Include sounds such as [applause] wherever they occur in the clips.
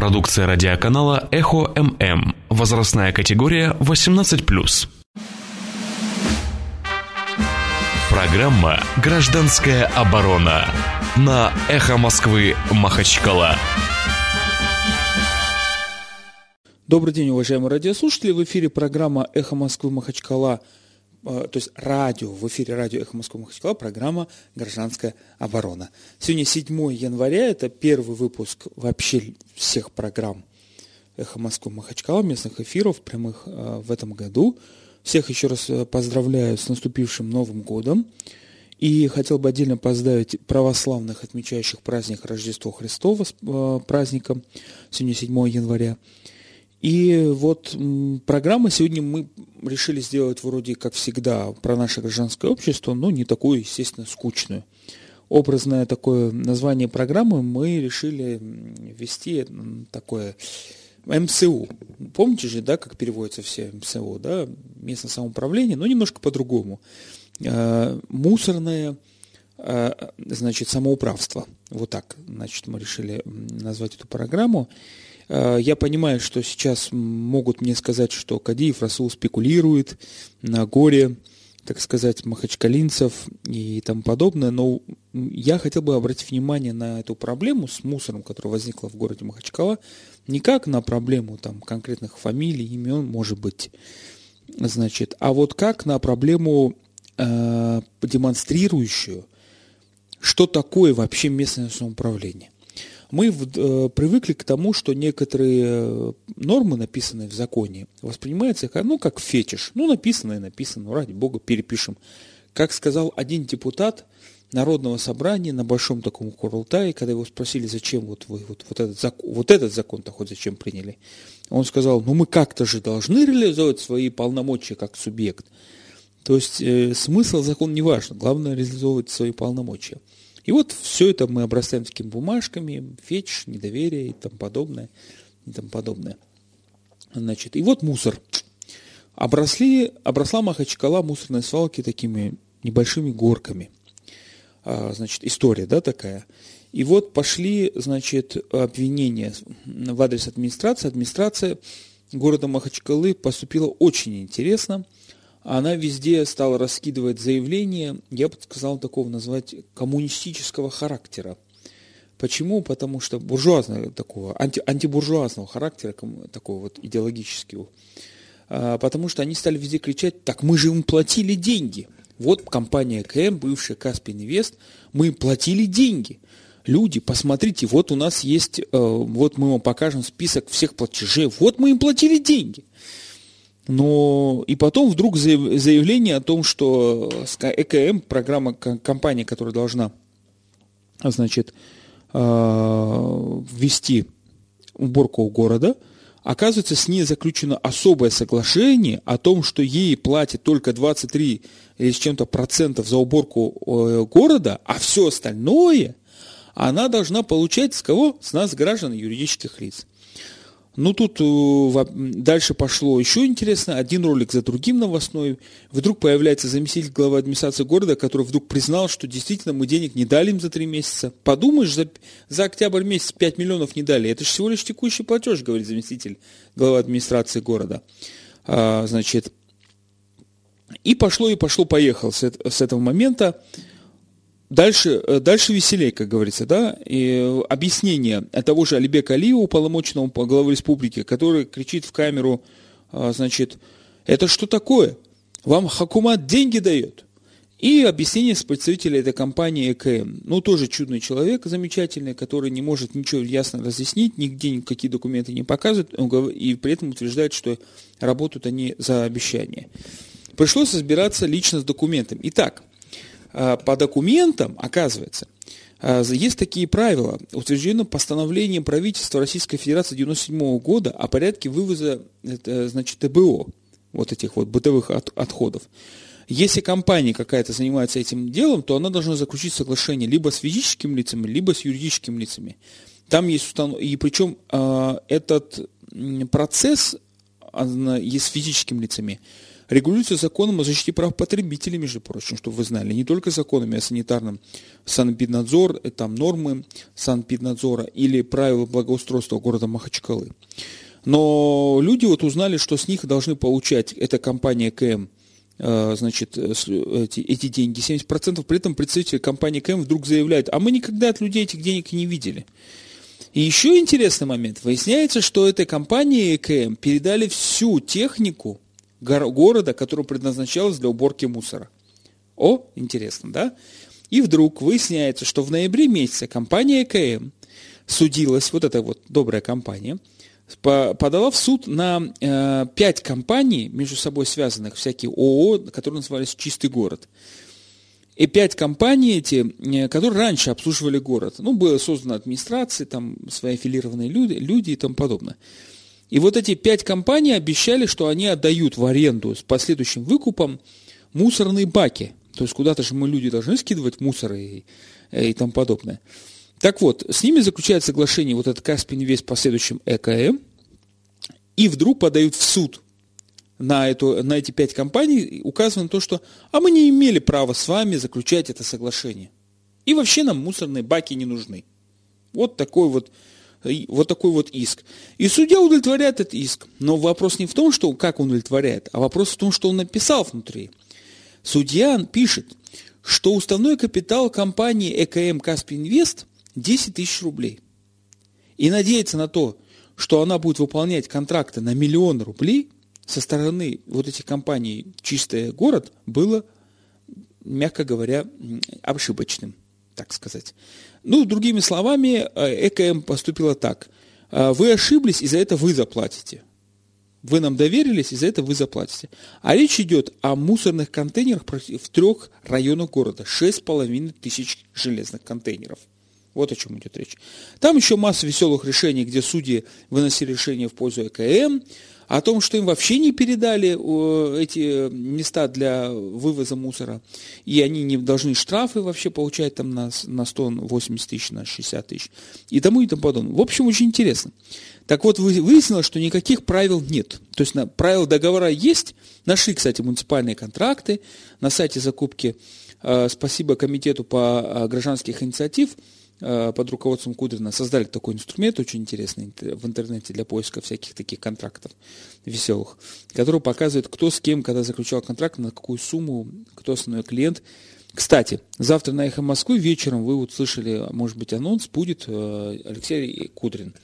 Продукция радиоканала «Эхо ММ». Возрастная категория 18+. Программа «Гражданская оборона» на «Эхо Москвы» Махачкала. Добрый день, уважаемые радиослушатели. В эфире программа «Эхо Москвы» Махачкала то есть радио, в эфире радио «Эхо Москвы Махачкала», программа «Гражданская оборона». Сегодня 7 января, это первый выпуск вообще всех программ «Эхо Москвы Махачкала», местных эфиров прямых э, в этом году. Всех еще раз э, поздравляю с наступившим Новым годом. И хотел бы отдельно поздравить православных, отмечающих праздник Рождества Христова с праздником, сегодня 7 января. И вот программа сегодня мы решили сделать вроде как всегда про наше гражданское общество, но не такую, естественно, скучную. Образное такое название программы мы решили ввести такое МСУ. Помните же, да, как переводится все МСУ, да, местное самоуправление, но немножко по-другому. Э, мусорное, э, значит, самоуправство. Вот так, значит, мы решили назвать эту программу. Э, я понимаю, что сейчас могут мне сказать, что Кадиев Расул спекулирует на горе, так сказать, махачкалинцев и тому подобное, но я хотел бы обратить внимание на эту проблему с мусором, которая возникла в городе Махачкала, не как на проблему там, конкретных фамилий, имен, может быть, значит, а вот как на проблему, э, демонстрирующую, что такое вообще местное самоуправление мы э, привыкли к тому, что некоторые э, нормы, написанные в законе, воспринимаются как, ну, как фетиш. Ну, написано и написано, ну, ради бога, перепишем. Как сказал один депутат Народного собрания на большом таком курултае, когда его спросили, зачем вот вы вот, вот этот, закон, вот этот закон-то хоть зачем приняли, он сказал, ну, мы как-то же должны реализовать свои полномочия как субъект. То есть э, смысл закона не важен, главное реализовывать свои полномочия. И вот все это мы обрастаем такими бумажками, фетиш, недоверие и тому подобное. И тому подобное. Значит, и вот мусор. Обросли, обросла Махачкала мусорной свалки такими небольшими горками. А, значит, история, да, такая. И вот пошли, значит, обвинения в адрес администрации. Администрация города Махачкалы поступила очень интересно – она везде стала раскидывать заявления, я бы сказал, такого назвать коммунистического характера. Почему? Потому что буржуазного такого, анти, антибуржуазного характера, такого вот идеологического. А, потому что они стали везде кричать, так мы же им платили деньги. Вот компания КМ, бывшая Каспий Инвест, мы им платили деньги. Люди, посмотрите, вот у нас есть, э, вот мы вам покажем список всех платежей, вот мы им платили деньги. Но и потом вдруг заявление о том, что ЭКМ, программа компании, которая должна значит, а, ввести уборку города, оказывается, с ней заключено особое соглашение о том, что ей платят только 23 или с чем-то процентов за уборку э, города, а все остальное она должна получать с кого? С нас, граждан юридических лиц. Ну, тут э, дальше пошло еще интересно. Один ролик за другим новостной. Вдруг появляется заместитель главы администрации города, который вдруг признал, что действительно мы денег не дали им за три месяца. Подумаешь, за, за октябрь месяц 5 миллионов не дали. Это же всего лишь текущий платеж, говорит заместитель главы администрации города. А, значит, и пошло, и пошло, поехал с, с этого момента. Дальше, э, дальше веселей, как говорится, да, и объяснение того же Алибека Алиева, уполномоченного по главы республики, который кричит в камеру, а, значит, это что такое? Вам Хакумат деньги дает? И объяснение с представителя этой компании ЭКМ. Ну, тоже чудный человек, замечательный, который не может ничего ясно разъяснить, нигде никакие документы не показывает, и при этом утверждает, что работают они за обещание. Пришлось разбираться лично с документом. Итак, по документам, оказывается, а, есть такие правила, утверждены постановлением правительства Российской Федерации 1997 года о порядке вывоза значит, ТБО, вот этих вот бытовых от, отходов. Если компания какая-то занимается этим делом, то она должна заключить соглашение либо с физическими лицами, либо с юридическими лицами. Там есть установ... И причем э, этот процесс есть с физическими лицами регулируется законом о защите прав потребителей, между прочим, чтобы вы знали, не только законами о санитарном санэпиднадзор, э, там нормы санэпиднадзора или правила благоустройства города Махачкалы. Но люди вот узнали, что с них должны получать, эта компания КМ, э, значит, э, эти, эти деньги, 70%, при этом представитель компании КМ вдруг заявляет, а мы никогда от людей этих денег не видели. И еще интересный момент. Выясняется, что этой компании КМ передали всю технику города, которая предназначалась для уборки мусора. О, интересно, да? И вдруг выясняется, что в ноябре месяце компания КМ судилась, вот эта вот добрая компания, подала в суд на э, пять компаний, между собой связанных, всякие ООО, которые назывались «Чистый город». И пять компаний эти, э, которые раньше обслуживали город. Ну, была создана администрация, там свои аффилированные люди, люди и тому подобное. И вот эти пять компаний обещали, что они отдают в аренду с последующим выкупом мусорные баки. То есть куда-то же мы люди должны скидывать мусор и, и тому подобное. Так вот, с ними заключает соглашение вот этот Каспий Инвест по следующим ЭКМ, и вдруг подают в суд на, эту, на эти пять компаний, указывая на то, что а мы не имели права с вами заключать это соглашение. И вообще нам мусорные баки не нужны. Вот такой вот вот такой вот иск. И судья удовлетворяет этот иск. Но вопрос не в том, что, как он удовлетворяет, а вопрос в том, что он написал внутри. Судья пишет, что уставной капитал компании ЭКМ Каспий Инвест 10 тысяч рублей. И надеяться на то, что она будет выполнять контракты на миллион рублей со стороны вот этих компаний «Чистый город» было, мягко говоря, ошибочным, так сказать. Ну, другими словами, э, ЭКМ поступила так. «Э, вы ошиблись, и за это вы заплатите. Вы нам доверились, и за это вы заплатите. А речь идет о мусорных контейнерах в трех районах города. Шесть с половиной тысяч железных контейнеров. Вот о чем идет речь. Там еще масса веселых решений, где судьи выносили решения в пользу ЭКМ, о том, что им вообще не передали эти места для вывоза мусора, и они не должны штрафы вообще получать там на, на 180 тысяч, на 60 тысяч, и тому и тому подобное. В общем, очень интересно. Так вот, выяснилось, что никаких правил нет. То есть на, правила договора есть, нашли, кстати, муниципальные контракты на сайте закупки. Э, спасибо комитету по э, гражданских инициатив – Э, под руководством Кудрина создали такой инструмент очень интересный в интернете для поиска всяких таких контрактов веселых, который показывает, кто с кем, когда заключал контракт, на какую сумму, кто основной клиент. Кстати, завтра на «Эхо Москвы» вечером вы вот слышали, может быть, анонс, будет э, Алексей Кудрин,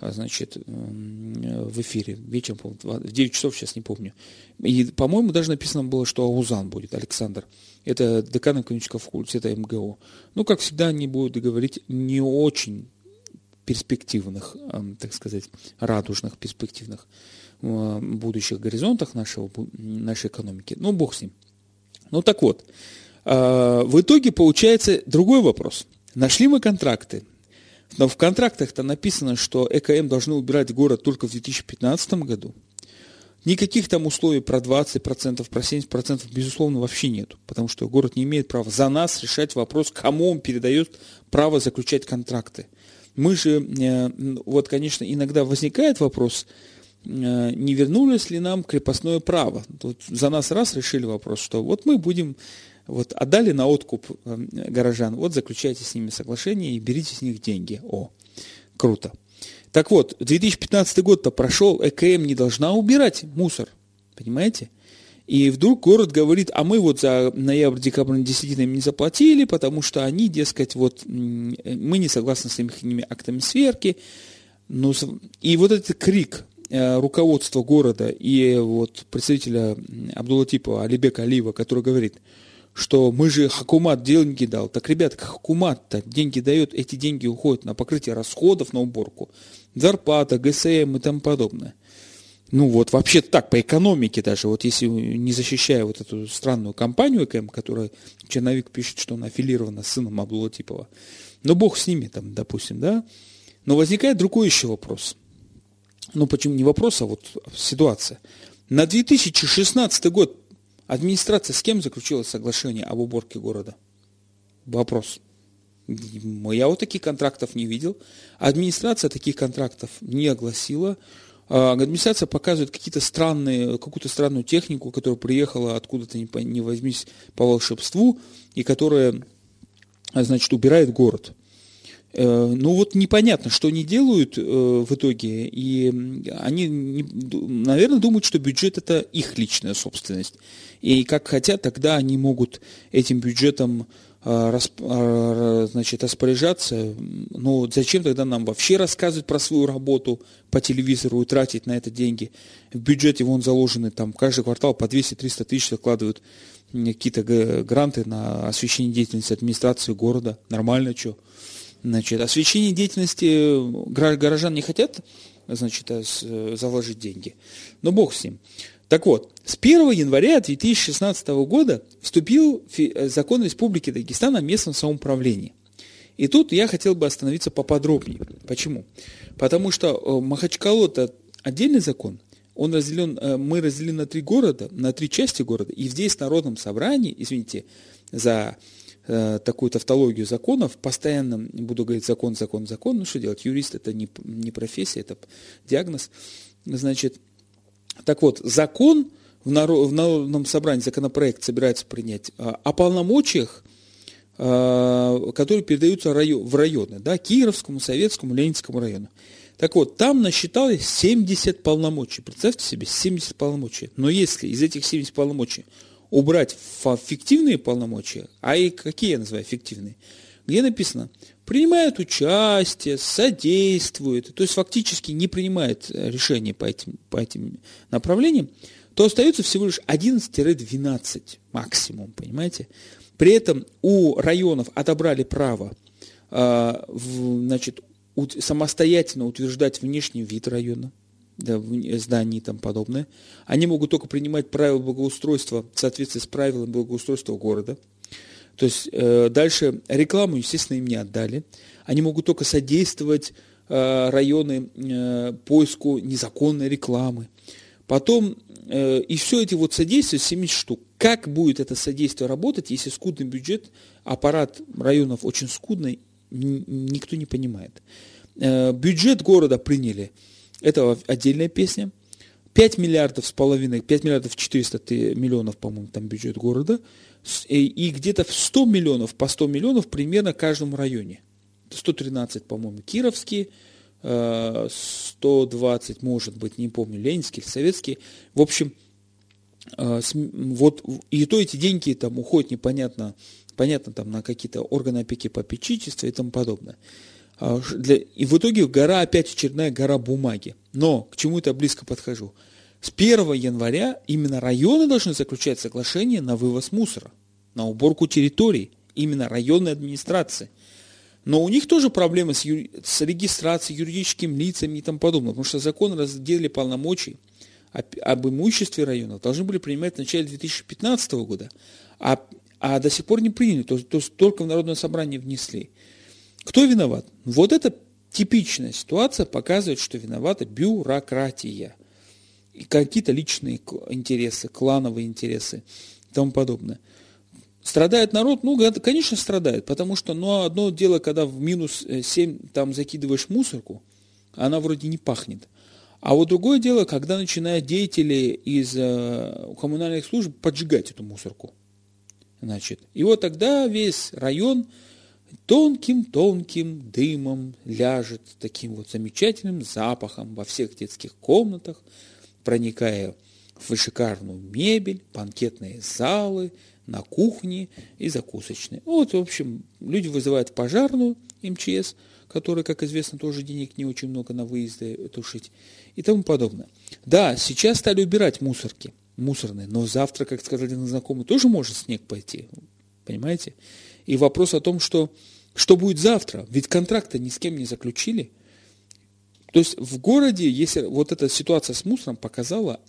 а, значит, в эфире вечером, в 9 часов, сейчас не помню. И, по-моему, даже написано было, что Аузан будет, Александр. Это декан экономического факультета МГУ. Ну, как всегда, они будут говорить не очень перспективных, так сказать, радужных, перспективных будущих горизонтах нашего, нашей экономики. Ну, бог с ним. Ну, так вот, в итоге получается другой вопрос. Нашли мы контракты, но в контрактах-то написано, что ЭКМ должны убирать город только в 2015 году – Никаких там условий про 20%, про 70% безусловно вообще нет, потому что город не имеет права за нас решать вопрос, кому он передает право заключать контракты. Мы же, э, вот, конечно, иногда возникает вопрос, э, не вернулось ли нам крепостное право. Вот за нас раз решили вопрос, что вот мы будем, вот отдали на откуп э, горожан, вот заключайте с ними соглашение и берите с них деньги. О, круто. Так вот, 2015 год-то прошел, ЭКМ не должна убирать мусор, понимаете? И вдруг город говорит, а мы вот за ноябрь-декабрь им не заплатили, потому что они, дескать, вот мы не согласны с их актами сверки. Но, и вот этот крик э, руководства города и вот представителя Абдулатипова Алибека Алиева, который говорит – что мы же Хакумат деньги дал. Так, ребят, Хакумат-то деньги дает, эти деньги уходят на покрытие расходов на уборку, зарплата, ГСМ и тому подобное. Ну вот, вообще так, по экономике даже, вот если не защищая вот эту странную компанию ЭКМ, которая Черновик пишет, что она аффилирована с сыном Абдулатипова, ну бог с ними там, допустим, да, но возникает другой еще вопрос. Ну почему не вопрос, а вот ситуация. На 2016 год Администрация с кем заключила соглашение об уборке города? Вопрос. Я вот таких контрактов не видел. Администрация таких контрактов не огласила. а администрация показывает какие-то странные, какую-то странную технику, которая приехала откуда-то не, возьмись по волшебству, и которая, значит, убирает город. Э, ну вот непонятно, что они делают э, в итоге, и они, наверное, думают, что бюджет это их личная собственность. И как хотят, тогда они могут этим бюджетом э, значит, распоряжаться. Но зачем тогда нам вообще рассказывать про свою работу по телевизору и тратить на это деньги? В бюджете вон заложены, там каждый квартал по 200-300 тысяч закладывают какие-то гранты на освещение деятельности администрации города. Нормально, что? Значит, освещение деятельности горожан не хотят значит, заложить деньги. Но бог с ним. Так вот, с 1 января 2016 года вступил закон Республики Дагестан о местном самоуправлении. И тут я хотел бы остановиться поподробнее. Почему? Потому что э, Махачкалу это отдельный закон, он разделен, э, мы разделены на три города, на три части города, и здесь в Народном собрании, извините за э, такую тавтологию законов, постоянно буду говорить закон, закон, закон, ну что делать, юрист это не, не профессия, это диагноз, значит, так вот, закон в, народ, в Народном собрании, законопроект собирается принять э, о полномочиях, э, которые передаются в районы, да, Кировскому, Советскому, Ленинскому району. Так вот, там насчиталось 70 полномочий. Представьте себе, 70 полномочий. Но если из этих 70 полномочий убрать фиктивные полномочия, а и какие я называю фиктивные, где написано, принимает участие, содействует, то есть фактически не принимает э, решения по этим, по этим направлениям, то остается всего лишь 11-12 максимум, понимаете? При этом у районов отобрали право э, значит, самостоятельно утверждать внешний вид района, да, зданий и тому подобное. Они могут только принимать правила благоустройства в соответствии с правилами благоустройства города. То есть э, дальше рекламу, естественно, им не отдали. Они могут только содействовать э, районы э, поиску незаконной рекламы. Потом, э, и все эти вот содействия, 70 штук. Как будет это содействие работать, если скудный бюджет, аппарат районов очень скудный, никто не понимает. Э, бюджет города приняли – это отдельная песня. 5 миллиардов с половиной, 5 миллиардов 400 миллионов, по-моему, там бюджет города. И где-то в 100 миллионов, по 100 миллионов примерно в каждом районе. 113, по-моему, Кировский, 120, э, может быть, не помню, Ленинский Советский. В общем, э, вот и то эти деньги там уходят непонятно, понятно там на какие-то органы опеки попечительства и тому подобное. А, для, и в итоге гора опять очередная гора бумаги. Но к чему это близко подхожу? С 1 января именно районы должны заключать соглашение на вывоз мусора, на уборку территорий, именно районной администрации. Но у них тоже проблемы с, юри... с регистрацией, юридическими лицами и тому подобное, потому что закон разделили полномочий об, об имуществе районов должны были принимать в начале 2015 года, а, а до сих пор не приняли, то, то только в Народное собрание внесли. Кто виноват? Вот эта типичная ситуация показывает, что виновата бюрократия. И какие-то личные интересы, клановые интересы и тому подобное. Страдает народ? Ну, конечно, страдает, потому что ну, одно дело, когда в минус 7 э, там закидываешь мусорку, она вроде не пахнет. А вот другое дело, когда начинают деятели из э, коммунальных служб поджигать эту мусорку. Значит, и вот тогда весь район тонким-тонким дымом ляжет таким вот замечательным запахом во всех детских комнатах, проникая в шикарную мебель, банкетные залы, на кухне и закусочные. Вот, в общем, люди вызывают пожарную МЧС, которая, как известно, тоже денег не очень много на выезды тушить и тому подобное. Да, сейчас стали убирать мусорки, мусорные, но завтра, как сказали знакомый, тоже может снег пойти, понимаете? И вопрос о том, что, что будет завтра, ведь контракта ни с кем не заключили. То есть в городе, если вот эта ситуация с мусором показала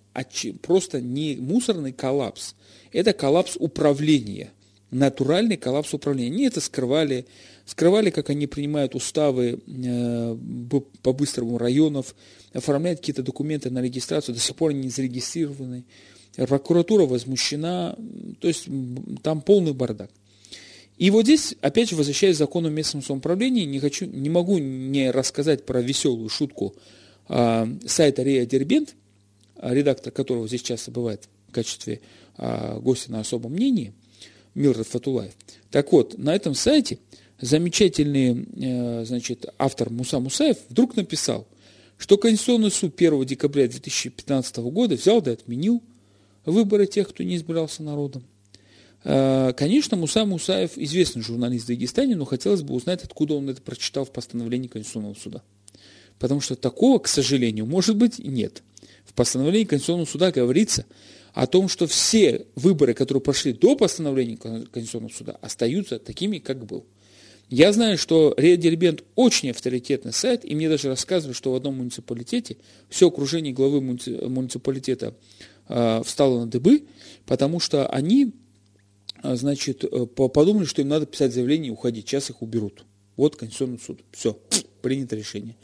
просто не мусорный коллапс, это коллапс управления, натуральный коллапс управления. Они это скрывали, скрывали, как они принимают уставы э, по-быстрому районов, оформляют какие-то документы на регистрацию, до сих пор они не зарегистрированы. Прокуратура возмущена, то есть там полный бардак. И вот здесь, опять же, возвращаясь к закону местного самоуправления, не, хочу, не могу не рассказать про веселую шутку а, сайта Рея Дербент, редактор которого здесь часто бывает в качестве а, гостя на особом мнении, Милрад Фатулаев. Так вот, на этом сайте замечательный э, значит, автор Муса Мусаев вдруг написал, что Конституционный суд 1 декабря 2015 года взял да отменил выборы тех, кто не избирался народом. Э, конечно, Муса Мусаев известный журналист в Дагестане, но хотелось бы узнать, откуда он это прочитал в постановлении Конституционного суда. Потому что такого, к сожалению, может быть нет. В постановлении Конституционного суда говорится о том, что все выборы, которые прошли до постановления Конституционного суда, остаются такими, как был. Я знаю, что Риа Дербент очень авторитетный сайт, и мне даже рассказывают, что в одном муниципалитете все окружение главы муниципалитета э, встало на дыбы, потому что они э, значит, э, подумали, что им надо писать заявление и уходить, сейчас их уберут. Вот Конституционный суд. Все, принято решение.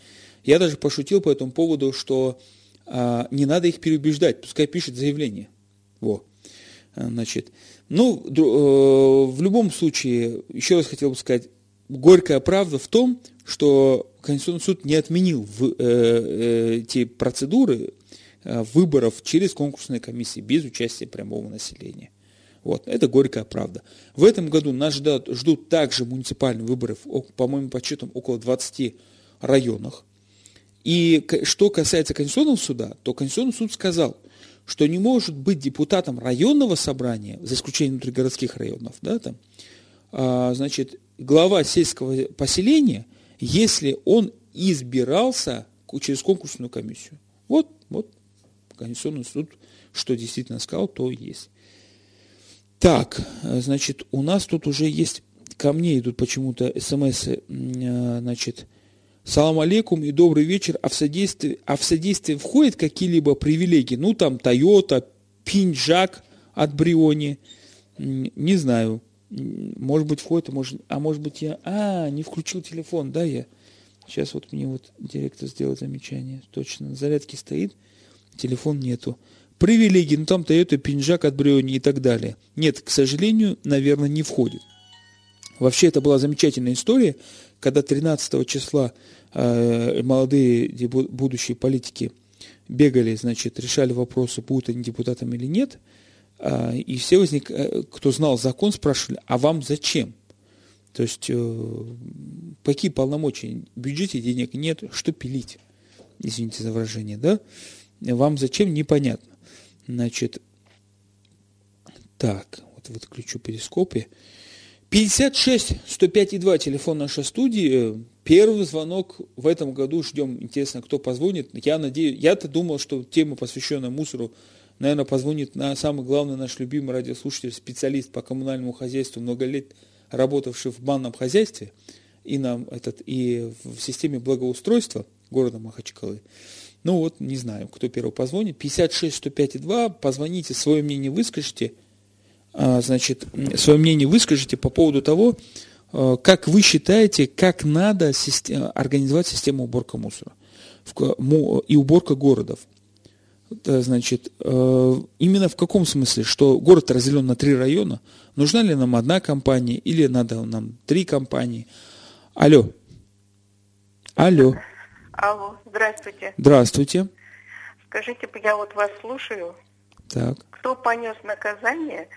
Я даже пошутил по этому поводу, что э, не надо их переубеждать, пускай пишет заявление. Во. Значит, ну, э, в любом случае, еще раз хотел бы сказать, горькая правда в том, что Конституционный суд не отменил в, э, э, те процедуры выборов через конкурсные комиссии без участия прямого населения. Вот, это горькая правда. В этом году нас ждут, ждут также муниципальные выборы, по моим подсчетам, около 20 районах. И что касается Конституционного суда, то Конституционный суд сказал, что не может быть депутатом районного собрания, за исключением внутригородских районов, да, там, а, значит, глава сельского поселения, если он избирался через конкурсную комиссию. Вот, Конституционный суд, что действительно сказал, то есть. Так, значит, у нас тут уже есть, ко мне идут почему-то смс, а, значит, Салам алейкум и добрый вечер. А в содействие, а в содействие входят какие-либо привилегии? Ну, там, Тойота, Пинджак от Бриони. Не знаю. Может быть, входит, а может, а может быть, я... А, не включил телефон, да, я? Сейчас вот мне вот директор сделал замечание. Точно, на зарядке стоит, телефон нету. Привилегии, ну там Toyota, Пинджак от Бриони и так далее. Нет, к сожалению, наверное, не входит. Вообще, это была замечательная история, когда 13 числа э, молодые будущие политики бегали, значит, решали вопросы, будут они депутатами или нет – а, и все возник, э, кто знал закон, спрашивали, а вам зачем? То есть, э, какие полномочия? В бюджете денег нет, что пилить? Извините за выражение, да? Вам зачем? Непонятно. Значит, так, вот выключу перископе. 56 105 и 2 телефон нашей студии. Первый звонок в этом году ждем. Интересно, кто позвонит. Я надеюсь, я-то думал, что тема, посвященная мусору, наверное, позвонит на самый главный наш любимый радиослушатель, специалист по коммунальному хозяйству, много лет работавший в банном хозяйстве и, нам этот, и в системе благоустройства города Махачкалы. Ну вот, не знаю, кто первый позвонит. 56 105 2, позвоните, свое мнение выскажите. А, значит, свое мнение выскажите по поводу того, а, как вы считаете, как надо организовать систему уборка мусора и уборка городов. Значит, э, именно в каком смысле, что город разделен на три района, нужна ли нам одна компания или надо нам три компании? Алло. Алло. Алло, здравствуйте. Здравствуйте. Скажите, я вот вас слушаю. Так. Кто понес наказание,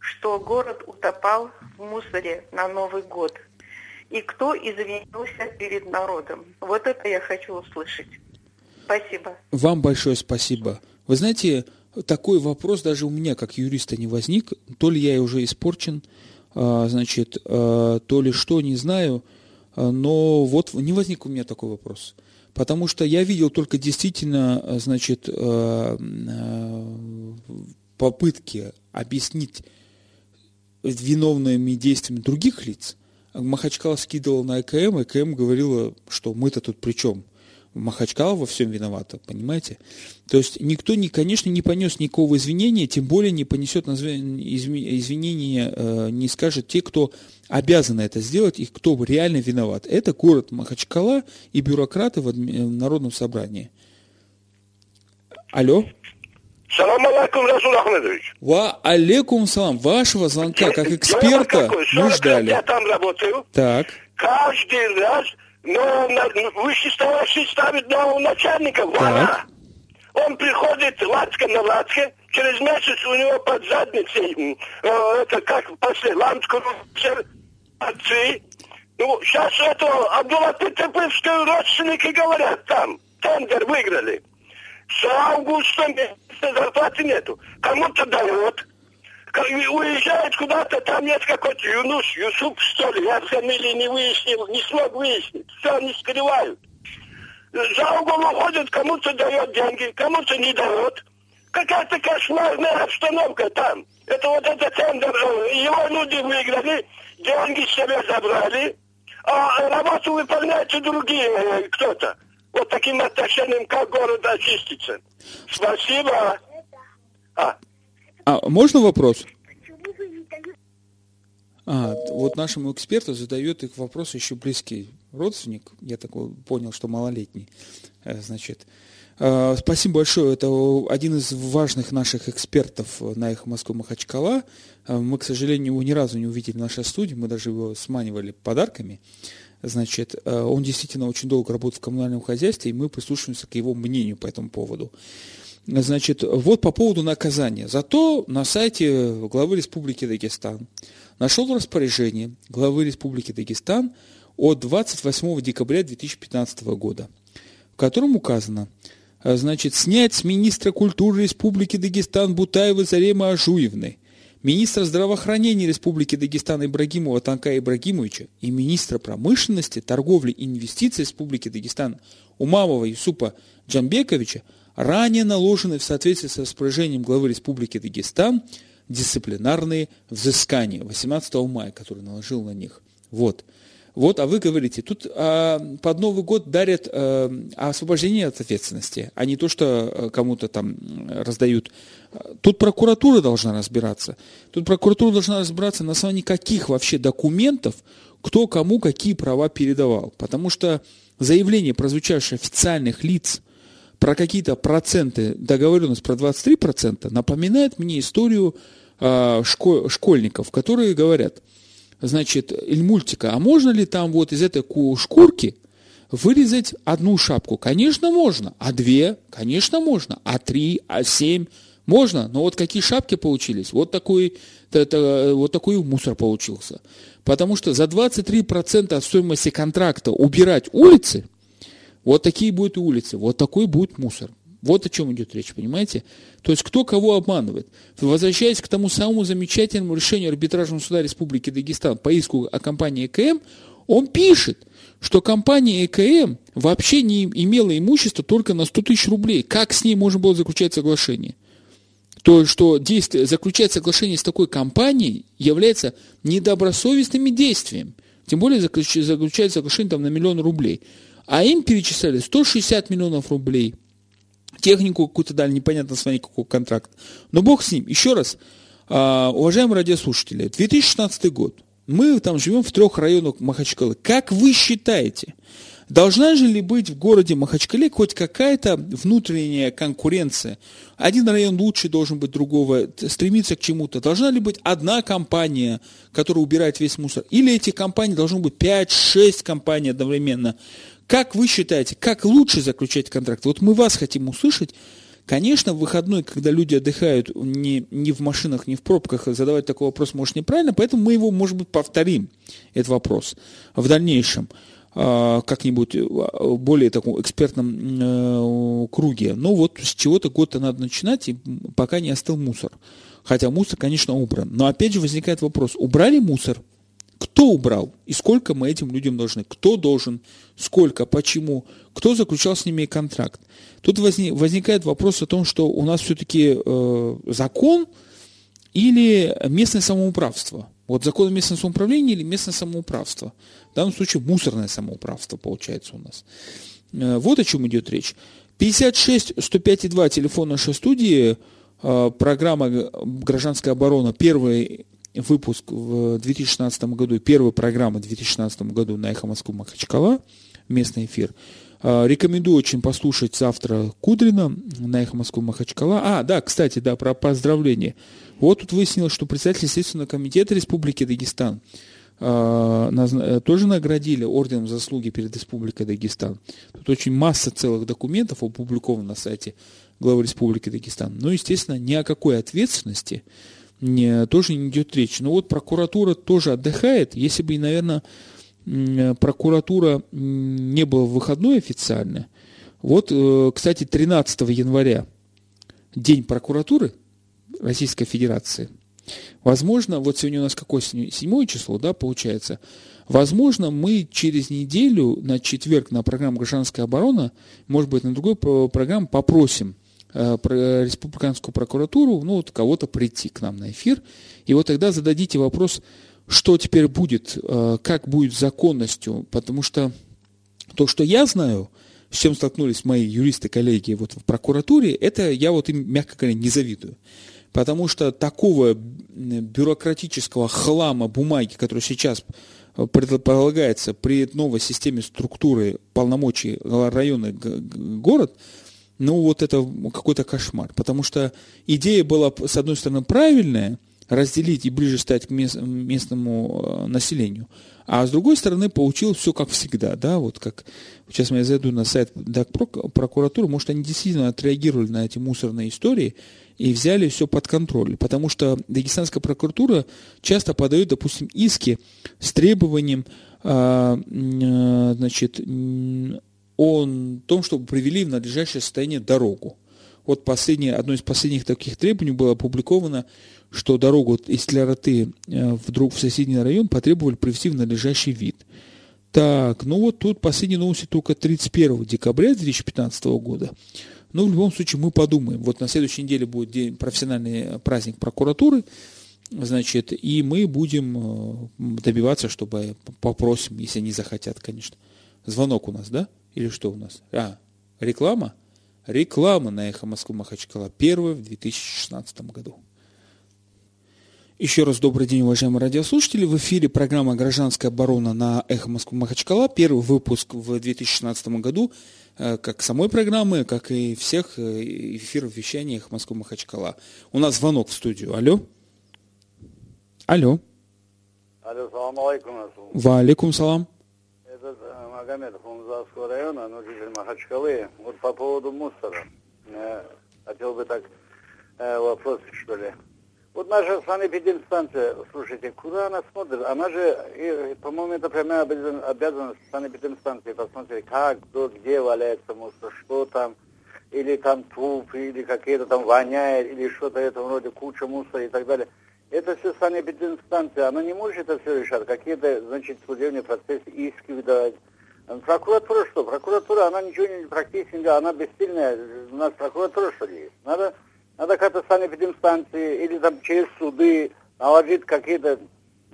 что город утопал в мусоре на Новый год? И кто извинился перед народом? Вот это я хочу услышать. Спасибо. Вам большое спасибо. Вы знаете, такой вопрос даже у меня, как юриста, не возник. То ли я уже испорчен, а, значит, а, то ли что, не знаю. А, но вот не возник у меня такой вопрос. Потому что я видел только действительно, значит, попытки объяснить виновными действиями других лиц. Махачкала скидывал на ЭКМ, ЭКМ говорила, что мы-то тут при чем? Махачкала во всем виновата, понимаете? То есть никто, не, конечно, не понес никакого извинения, тем более не понесет извинения, э, не скажет те, кто обязаны это сделать и кто реально виноват. Это город Махачкала и бюрократы в Народном собрании. Алло? Салам алейкум, Расул Ахмедович. Ва алейкум салам. Вашего звонка как эксперта мы ждали. Я там работаю. Так. Каждый раз Но на, вышестоящий ставит нового начальника, вора. Он приходит лацка на лацке, через месяц у него под задницей, э, это как после ландскрузер, отцы. Ну, сейчас это Абдулатыповские родственники говорят там, тендер выиграли. С августа месяца зарплаты нету. Кому-то дает, уезжает куда-то, там нет какой-то Юнус, Юсуп, что ли, я фамилии не выяснил, не смог выяснить, все они скрывают. За угол уходит, кому-то дает деньги, кому-то не дает. Какая-то кошмарная обстановка там. Это вот этот тендер, его люди выиграли, деньги себе забрали, а работу выполняют другие э, кто-то. Вот таким отношением, как город очистится. Спасибо. А. А можно вопрос? А, вот нашему эксперту задает их вопрос еще близкий родственник, я такой понял, что малолетний, э, значит. А, спасибо большое, это один из важных наших экспертов на «Эхо Москвы» Махачкала. А, мы, к сожалению, его ни разу не увидели в нашей студии, мы даже его сманивали подарками. Значит, э, он действительно очень долго работает в коммунальном хозяйстве, и мы прислушиваемся к его мнению по этому поводу. Значит, вот по поводу наказания. Зато на сайте главы Республики Дагестан нашел распоряжение главы Республики Дагестан от 28 декабря 2015 года, в котором указано, значит, снять с министра культуры Республики Дагестан Бутаева Зарема Ажуевны, министра здравоохранения Республики Дагестан Ибрагимова Танка Ибрагимовича и министра промышленности, торговли и инвестиций Республики Дагестан Умамова Юсупа Джамбековича ранее наложены в соответствии с распоряжением главы Республики Дагестан дисциплинарные взыскания 18 мая, который наложил на них. Вот. Вот, а вы говорите, тут а, под Новый год дарят а, освобождение от ответственности, а не то, что а, кому-то там раздают. Тут прокуратура должна разбираться. Тут прокуратура должна разбираться, на основании каких вообще документов, кто кому какие права передавал. Потому что заявление, прозвучавшее официальных лиц про какие-то проценты, договоренность про 23%, напоминает мне историю э, школь, школьников, которые говорят, значит, мультика, а можно ли там вот из этой шкурки вырезать одну шапку? Конечно, можно. А две? Конечно, можно. А три? А семь? Можно. Но вот какие шапки получились? Вот такой, вот такой мусор получился. Потому что за 23% от стоимости контракта убирать улицы, вот такие будут улицы, вот такой будет мусор. Вот о чем идет речь, понимаете? То есть кто кого обманывает. Возвращаясь к тому самому замечательному решению арбитражного суда Республики Дагестан по иску о компании ЭКМ, он пишет, что компания ЭКМ вообще не имела имущества только на 100 тысяч рублей. Как с ней можно было заключать соглашение? То, что действие, заключать соглашение с такой компанией является недобросовестным действием. Тем более заключать соглашение там, на миллион рублей. А им перечисляли 160 миллионов рублей – технику какую-то дали, непонятно с вами какой контракт. Но бог с ним. Еще раз, а, уважаемые радиослушатели, 2016 год. Мы там живем в трех районах Махачкалы. Как вы считаете, должна же ли быть в городе Махачкале хоть какая-то внутренняя конкуренция? Один район лучше должен быть другого, стремиться к чему-то. Должна ли быть одна компания, которая убирает весь мусор? Или эти компании должны быть 5-6 компаний одновременно? Как вы считаете, как лучше заключать контракт? Вот мы вас хотим услышать. Конечно, в выходной, когда люди отдыхают не, не в машинах, не в пробках, задавать такой вопрос может неправильно, поэтому мы его, может быть, повторим, этот вопрос, в дальнейшем а, как-нибудь а, более таком экспертном э, круге. Но вот с чего-то года надо начинать, и пока не остыл мусор. Хотя мусор, конечно, убран. Но опять же возникает вопрос, убрали мусор? Кто убрал и сколько мы этим людям должны? Кто должен, сколько, почему? Кто заключал с ними контракт? Тут возникает вопрос о том, что у нас все-таки э, закон или местное самоуправство. Вот закон о местном самоуправлении или местное самоуправство. В данном случае мусорное самоуправство получается у нас. Э, вот о чем идет речь. 56 105,2 телефон нашей студии, э, программа «Гражданская оборона», первый выпуск в 2016 году, первая программа в 2016 году на «Эхо Москвы Махачкала», местный эфир. А, рекомендую очень послушать завтра Кудрина на «Эхо Москвы Махачкала». А, да, кстати, да, про поздравление. Вот тут выяснилось, что председатель Следственного комитета Республики Дагестан э, тоже наградили орденом заслуги перед Республикой Дагестан. Тут очень масса целых документов опубликовано на сайте главы Республики Дагестан. Но, естественно, ни о какой ответственности тоже не идет речь. Но вот прокуратура тоже отдыхает. Если бы, наверное, прокуратура не была выходной официально, вот, э, кстати, 13 января, День прокуратуры Российской Федерации. Возможно, вот сегодня у нас какое седьмое число, да, получается. Возможно, мы через неделю на четверг на программу «Гражданская оборона», может быть, на другой программу попросим э, республиканскую прокуратуру, ну, вот кого-то прийти к нам на эфир. И вот тогда зададите вопрос, что теперь будет, э, как будет законностью, потому что то, что я знаю – с чем столкнулись мои юристы-коллеги вот в прокуратуре, это я вот им, мягко говоря, не завидую. Потому что такого бюрократического хлама бумаги, который сейчас э, предполагается при новой системе структуры полномочий района город, ну вот это какой-то кошмар. Потому что идея была, с одной стороны, правильная, разделить и ближе стать к местному э, населению. А с другой стороны, получил все как всегда, да, вот как, сейчас я зайду на сайт прокуратуры, может, они действительно отреагировали на эти мусорные истории и взяли все под контроль, потому что Дагестанская прокуратура часто подает, допустим, иски с требованием, а, а, значит, о том, чтобы привели в надлежащее состояние дорогу. Вот последнее, одно из последних таких требований было опубликовано что дорогу из Тляроты э, вдруг в соседний район потребовали привести в надлежащий вид. Так, ну вот тут последние новости только 31 декабря 2015 года. Но в любом случае мы подумаем. Вот на следующей неделе будет день, профессиональный праздник прокуратуры, значит, и мы будем э, добиваться, чтобы попросим, если они захотят, конечно. Звонок у нас, да? Или что у нас? А, реклама? Реклама на Эхо Москвы Махачкала. Первая в 2016 году. Еще раз добрый день, уважаемые радиослушатели. В эфире программа «Гражданская оборона» на «Эхо Москвы Махачкала». Первый выпуск в 2016 году, э, как самой программы, как и всех э, эфиров вещания «Эхо Москвы Махачкала». У нас звонок в студию. Алло. Алло. Алло, салам алейкум. Ва алейкум салам. Это э, Магомедов, Умзавского района, житель Махачкалы. Вот по поводу мусора. Хотел бы так вопрос, что ли. Вот наша санэпидемстанция, слушайте, куда она смотрит? Она же, по-моему, это прямая обязанность санэпидемстанции посмотреть, как, кто, где валяется мусор, что там, или там труп, или какие-то там воняет, или что-то этого роде, куча мусора и так далее. Это все санэпидемстанция, она не может это все решать, какие-то, значит, судебные процессы, иски выдавать. Прокуратура что? Прокуратура, она ничего не практически она бессильная. У нас прокуратура что ли есть? Надо надо как-то санэпидемстанции или там через суды наложить какие-то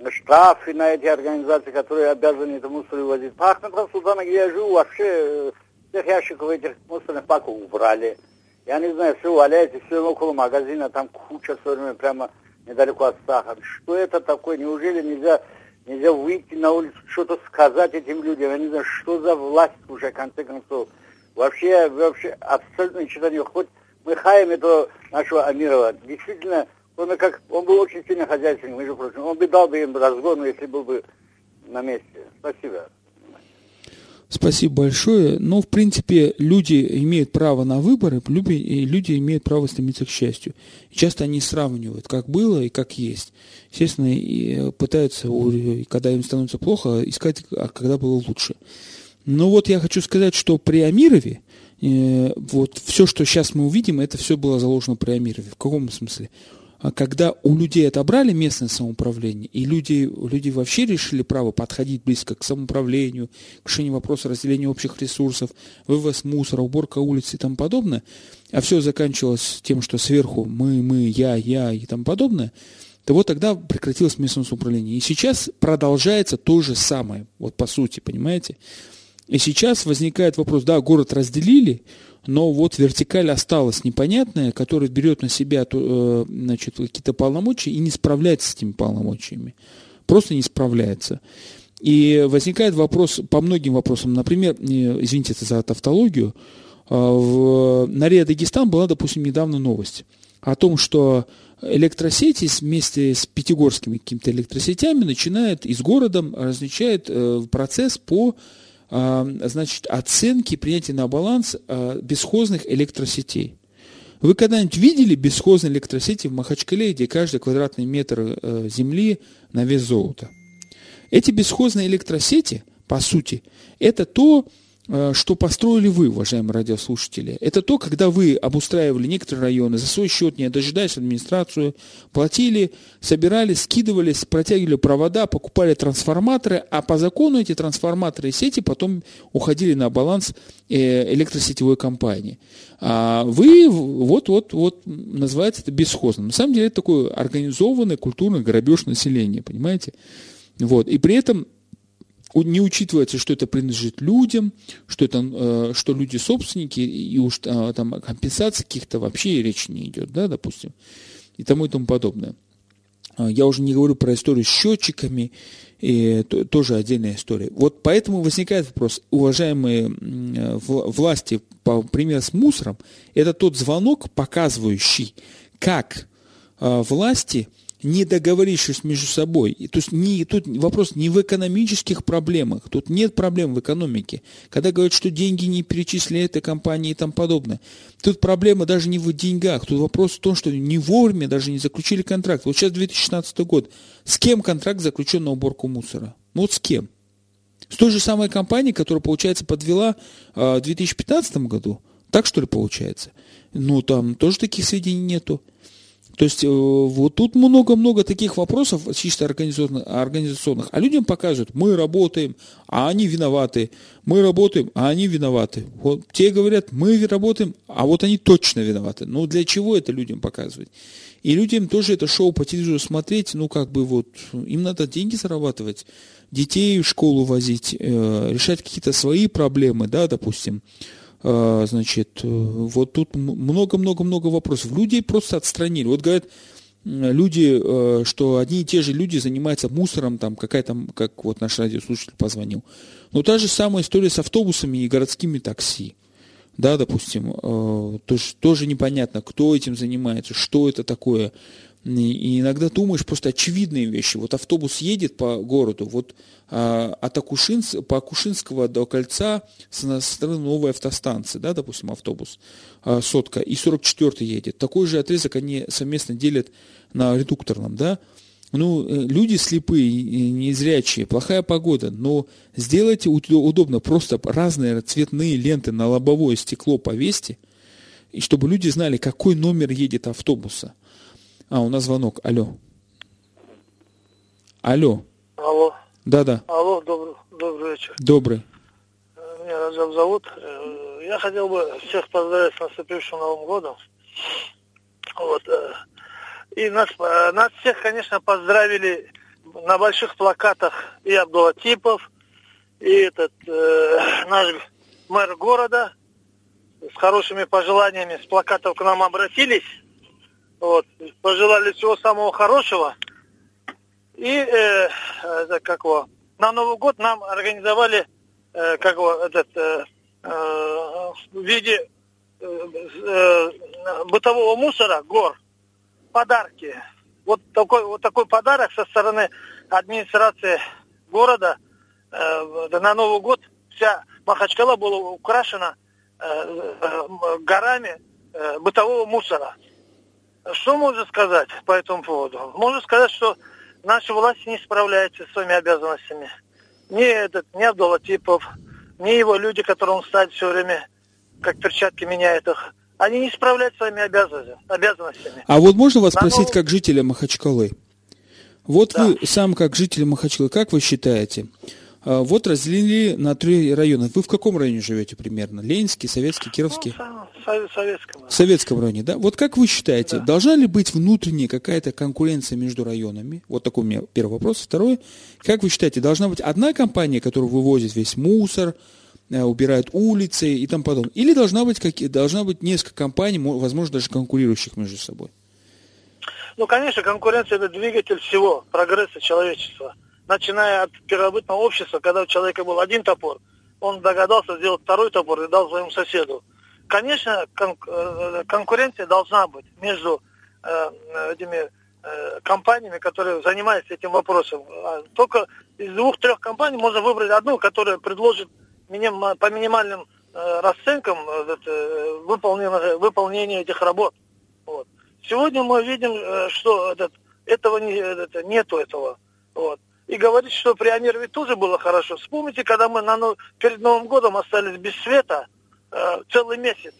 штрафы на эти организации, которые обязаны это мусор вывозить. По Ахмедхан Султана, где я живу, вообще э, всех ящиков этих мусорных паков убрали. Я не знаю, все валяется, все около магазина, там куча все время прямо недалеко от сахара. Что это такое? Неужели нельзя, нельзя выйти на улицу, что-то сказать этим людям? Я не знаю, что за власть уже, в конце концов. Вообще, вообще абсолютно ничего не хоть мы хаем этого нашего Амирова. Действительно, он, как, он был очень сильно хозяйственным, между прочим. Он бы дал бы им разгон, если был бы на месте. Спасибо. Спасибо большое. Но, в принципе, люди имеют право на выборы, люди, люди имеют право стремиться к счастью. И часто они сравнивают, как было и как есть. Естественно, и пытаются, когда им становится плохо, искать, а когда было лучше. Но вот я хочу сказать, что при Амирове, Э, вот все, что сейчас мы увидим, это все было заложено при Амирове. В каком смысле? А когда у людей отобрали местное самоуправление, и люди, люди вообще решили право подходить близко к самоуправлению, к решению вопроса разделения общих ресурсов, вывоз мусора, уборка улиц и тому подобное, а все заканчивалось тем, что сверху мы, мы, я, я и тому подобное, то вот тогда прекратилось местное самоуправление. И сейчас продолжается то же самое, вот по сути, понимаете? И сейчас возникает вопрос, да, город разделили, но вот вертикаль осталась непонятная, которая берет на себя э, значит, какие-то полномочия и не справляется с этими полномочиями. Просто не справляется. И возникает вопрос по многим вопросам. Например, извините это за тавтологию, э, в на Риа Дагестан была, допустим, недавно новость о том, что электросети вместе с пятигорскими какими-то электросетями начинает из города э, процесс по э, значит, оценке принятия на баланс э, бесхозных электросетей. Вы когда-нибудь видели бесхозные электросети в Махачкале, где каждый квадратный метр э, земли на вес золота? Эти бесхозные электросети, по сути, это то, что построили вы, уважаемые радиослушатели. Это то, когда вы обустраивали некоторые районы за свой счет, не дожидаясь администрацию, платили, собирали, скидывали, протягивали провода, покупали трансформаторы, а по закону эти трансформаторы и сети потом уходили на баланс э, электросетевой компании. А вы вот-вот-вот называется это бесхозным. На самом деле это такой организованный культурный грабеж населения, понимаете? Вот. И при этом не учитывается, что это принадлежит людям, что, это, э, что люди собственники, и уж а, там о компенсации каких-то вообще речи не идет, да, допустим, и тому и тому подобное. А, я уже не говорю про историю с счетчиками, и то, тоже отдельная история. Вот поэтому возникает вопрос, уважаемые власти, по примеру с мусором, это тот звонок, показывающий, как а, власти – не договорившись между собой. И, то есть не, тут вопрос не в экономических проблемах, тут нет проблем в экономике. Когда говорят, что деньги не перечислили этой компании и тому подобное. Тут проблема даже не в деньгах, тут вопрос в том, что не вовремя даже не заключили контракт. Вот сейчас 2016 год. С кем контракт заключен на уборку мусора? Ну вот с кем? С той же самой компанией, которая, получается, подвела э, в 2015 году. Так что ли получается? Ну, там тоже таких сведений нету. То есть э, вот тут много-много таких вопросов чисто организационных, организационных. А людям показывают, мы работаем, а они виноваты. Мы работаем, а они виноваты. Вот те говорят, мы работаем, а вот они точно виноваты. Ну для чего это людям показывать? И людям тоже это шоу по телевизору смотреть, ну как бы вот, им надо деньги зарабатывать, детей в школу возить, э, решать какие-то свои проблемы, да, допустим. А, значит, э, вот тут много-много-много вопросов. Людей просто отстранили. Вот говорят, люди, э, что одни и те же люди занимаются мусором, там какая-то, как вот наш радиослушатель позвонил. Но та же самая история с автобусами и городскими такси. Да, допустим, э, тоже, тоже непонятно, кто этим занимается, что это такое. И иногда думаешь просто очевидные вещи. Вот автобус едет по городу, вот а, от Акушинс, по Акушинского до кольца со стороны новой автостанции, да, допустим, автобус, а, сотка, и 44-й едет. Такой же отрезок они совместно делят на редукторном, да. Ну, э, люди слепые, незрячие, плохая погода, но сделайте удобно, просто разные цветные ленты на лобовое стекло повесьте, и чтобы люди знали, какой номер едет автобуса. А, у нас звонок. Алло. Алло. Алло. Да-да. Алло, добрый, добрый вечер. Добрый. Э, меня Раджаб зовут. Э, я хотел бы всех поздравить с наступившим Новым годом. Вот. Э, и нас, нас всех, конечно, поздравили на больших плакатах и Абдулатипов, и этот э, наш мэр города с хорошими пожеланиями с плакатов к нам обратились. Вот, пожелали всего самого хорошего. И э, это, как его, на Новый год нам организовали э, как его, этот, э, э, в виде э, э, бытового мусора, гор, подарки. Вот такой, вот такой подарок со стороны администрации города э, на Новый год вся Махачкала была украшена э, э, горами э, бытового мусора. Что можно сказать по этому поводу? Можно сказать, что наши власти не справляются с своими обязанностями. Ни этот, ни Абдулатипов, ни его люди, которые он ставит все время, как перчатки меняет их, они не справляются с своими обязанностями. А вот можно вас спросить, новый... как жителя Махачкалы? Вот да. вы сам как житель Махачкалы, как вы считаете, а, вот разделили на три района. Вы в каком районе живете примерно? Ленинский, Советский, Кировский? Ну, Советском. В Советском районе, да? Вот как вы считаете, да. должна ли быть внутренняя какая-то конкуренция между районами? Вот такой у меня первый вопрос. Второй, как вы считаете, должна быть одна компания, которая вывозит весь мусор, э, убирает улицы и тому подобное? Или должна быть, какие, должна быть несколько компаний, возможно, даже конкурирующих между собой? Ну, конечно, конкуренция – это двигатель всего прогресса человечества – начиная от первобытного общества, когда у человека был один топор, он догадался сделать второй топор и дал своему соседу. Конечно, кон- э, конкуренция должна быть между э, этими э, компаниями, которые занимаются этим вопросом. А только из двух-трех компаний можно выбрать одну, которая предложит миним, по минимальным э, расценкам э, выполнение, выполнение этих работ. Вот. Сегодня мы видим, э, что этот, этого не, это, нету этого. Вот. И говорить, что при Амирове тоже было хорошо. Вспомните, когда мы на, перед Новым годом остались без света э, целый месяц.